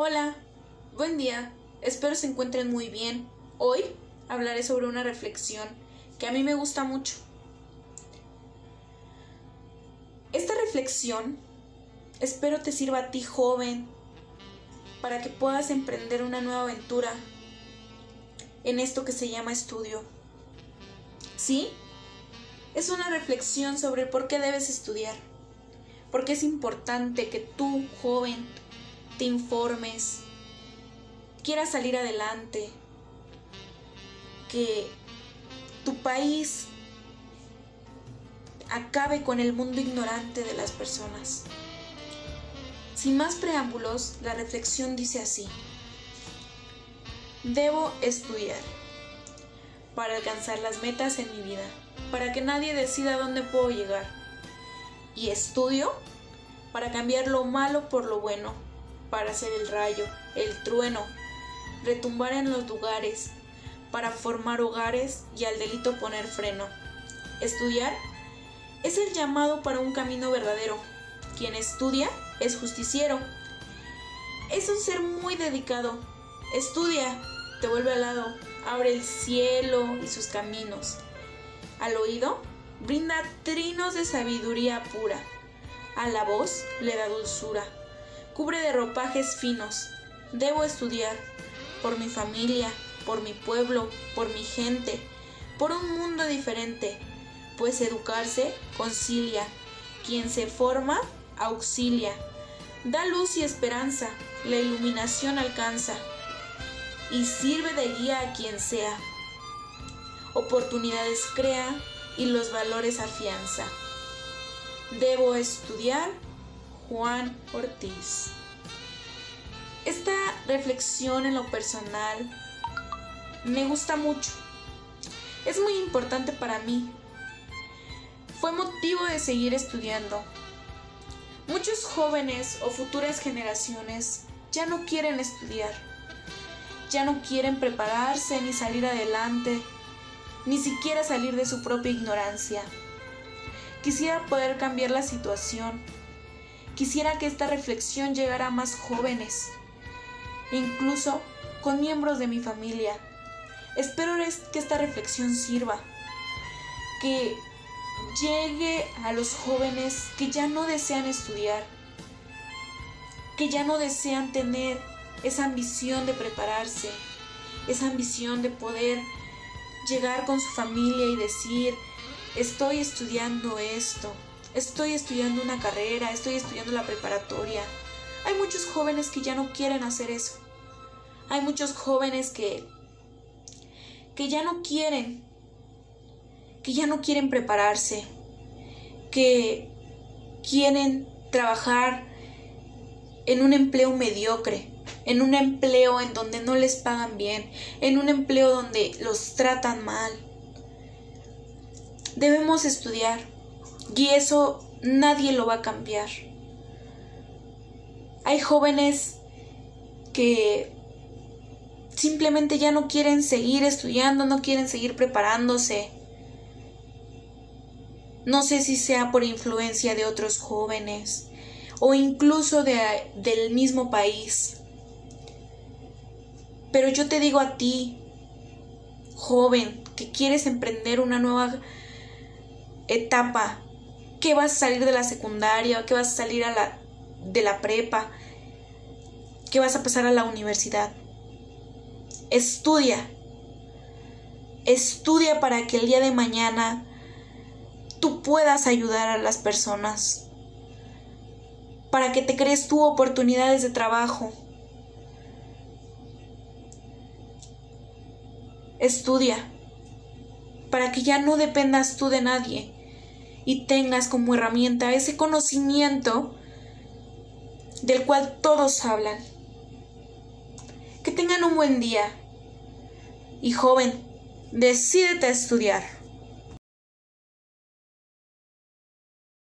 Hola, buen día, espero se encuentren muy bien. Hoy hablaré sobre una reflexión que a mí me gusta mucho. Esta reflexión espero te sirva a ti joven para que puedas emprender una nueva aventura en esto que se llama estudio. ¿Sí? Es una reflexión sobre por qué debes estudiar, porque es importante que tú, joven, te informes, quieras salir adelante, que tu país acabe con el mundo ignorante de las personas. Sin más preámbulos, la reflexión dice así. Debo estudiar para alcanzar las metas en mi vida, para que nadie decida dónde puedo llegar. Y estudio para cambiar lo malo por lo bueno para hacer el rayo, el trueno, retumbar en los lugares, para formar hogares y al delito poner freno. Estudiar es el llamado para un camino verdadero. Quien estudia es justiciero. Es un ser muy dedicado. Estudia, te vuelve al lado, abre el cielo y sus caminos. Al oído, brinda trinos de sabiduría pura. A la voz le da dulzura cubre de ropajes finos. Debo estudiar por mi familia, por mi pueblo, por mi gente, por un mundo diferente, pues educarse concilia. Quien se forma, auxilia. Da luz y esperanza, la iluminación alcanza y sirve de guía a quien sea. Oportunidades crea y los valores afianza. Debo estudiar Juan Ortiz. Esta reflexión en lo personal me gusta mucho. Es muy importante para mí. Fue motivo de seguir estudiando. Muchos jóvenes o futuras generaciones ya no quieren estudiar. Ya no quieren prepararse ni salir adelante, ni siquiera salir de su propia ignorancia. Quisiera poder cambiar la situación Quisiera que esta reflexión llegara a más jóvenes, incluso con miembros de mi familia. Espero que esta reflexión sirva, que llegue a los jóvenes que ya no desean estudiar, que ya no desean tener esa ambición de prepararse, esa ambición de poder llegar con su familia y decir, estoy estudiando esto, estoy estudiando una carrera, estoy estudiando la preparatoria. Hay muchos jóvenes que ya no quieren hacer eso. Hay muchos jóvenes que que ya no quieren que ya no quieren prepararse, que quieren trabajar en un empleo mediocre, en un empleo en donde no les pagan bien, en un empleo donde los tratan mal. Debemos estudiar, y eso nadie lo va a cambiar. Hay jóvenes que simplemente ya no quieren seguir estudiando, no quieren seguir preparándose. No sé si sea por influencia de otros jóvenes o incluso de, del mismo país. Pero yo te digo a ti, joven, que quieres emprender una nueva etapa que vas a salir de la secundaria, que vas a salir a la, de la prepa, que vas a pasar a la universidad. Estudia. Estudia para que el día de mañana tú puedas ayudar a las personas. Para que te crees tú oportunidades de trabajo. Estudia. Para que ya no dependas tú de nadie y tengas como herramienta ese conocimiento del cual todos hablan. Que tengan un buen día. Y joven, decídete a estudiar.